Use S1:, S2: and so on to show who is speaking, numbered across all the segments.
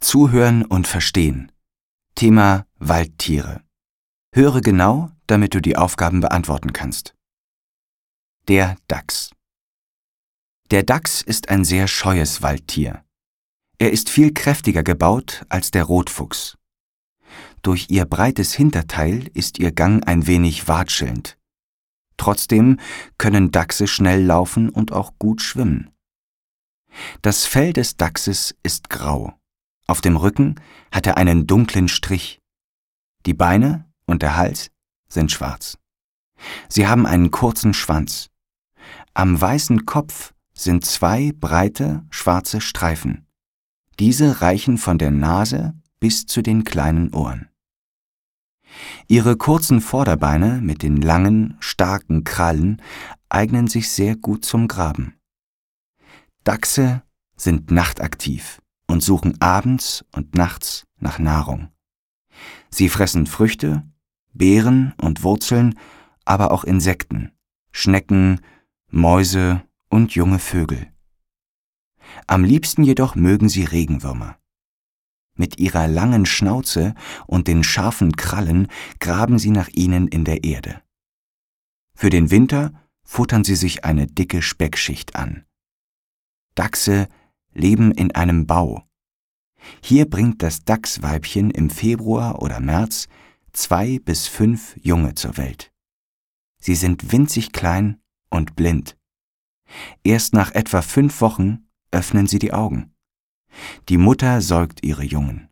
S1: Zuhören und Verstehen. Thema Waldtiere. Höre genau, damit du die Aufgaben beantworten kannst. Der Dachs. Der Dachs ist ein sehr scheues Waldtier. Er ist viel kräftiger gebaut als der Rotfuchs. Durch ihr breites Hinterteil ist ihr Gang ein wenig watschelnd. Trotzdem können Dachse schnell laufen und auch gut schwimmen. Das Fell des Dachses ist grau. Auf dem Rücken hat er einen dunklen Strich. Die Beine und der Hals sind schwarz. Sie haben einen kurzen Schwanz. Am weißen Kopf sind zwei breite, schwarze Streifen. Diese reichen von der Nase bis zu den kleinen Ohren. Ihre kurzen Vorderbeine mit den langen, starken Krallen eignen sich sehr gut zum Graben. Dachse sind nachtaktiv und suchen abends und nachts nach Nahrung. Sie fressen Früchte, Beeren und Wurzeln, aber auch Insekten, Schnecken, Mäuse und junge Vögel. Am liebsten jedoch mögen sie Regenwürmer. Mit ihrer langen Schnauze und den scharfen Krallen graben sie nach ihnen in der Erde. Für den Winter futtern sie sich eine dicke Speckschicht an. Dachse leben in einem Bau. Hier bringt das Dachsweibchen im Februar oder März zwei bis fünf Junge zur Welt. Sie sind winzig klein und blind. Erst nach etwa fünf Wochen öffnen sie die Augen. Die Mutter säugt ihre Jungen.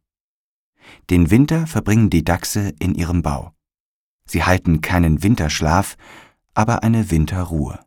S1: Den Winter verbringen die Dachse in ihrem Bau. Sie halten keinen Winterschlaf, aber eine Winterruhe.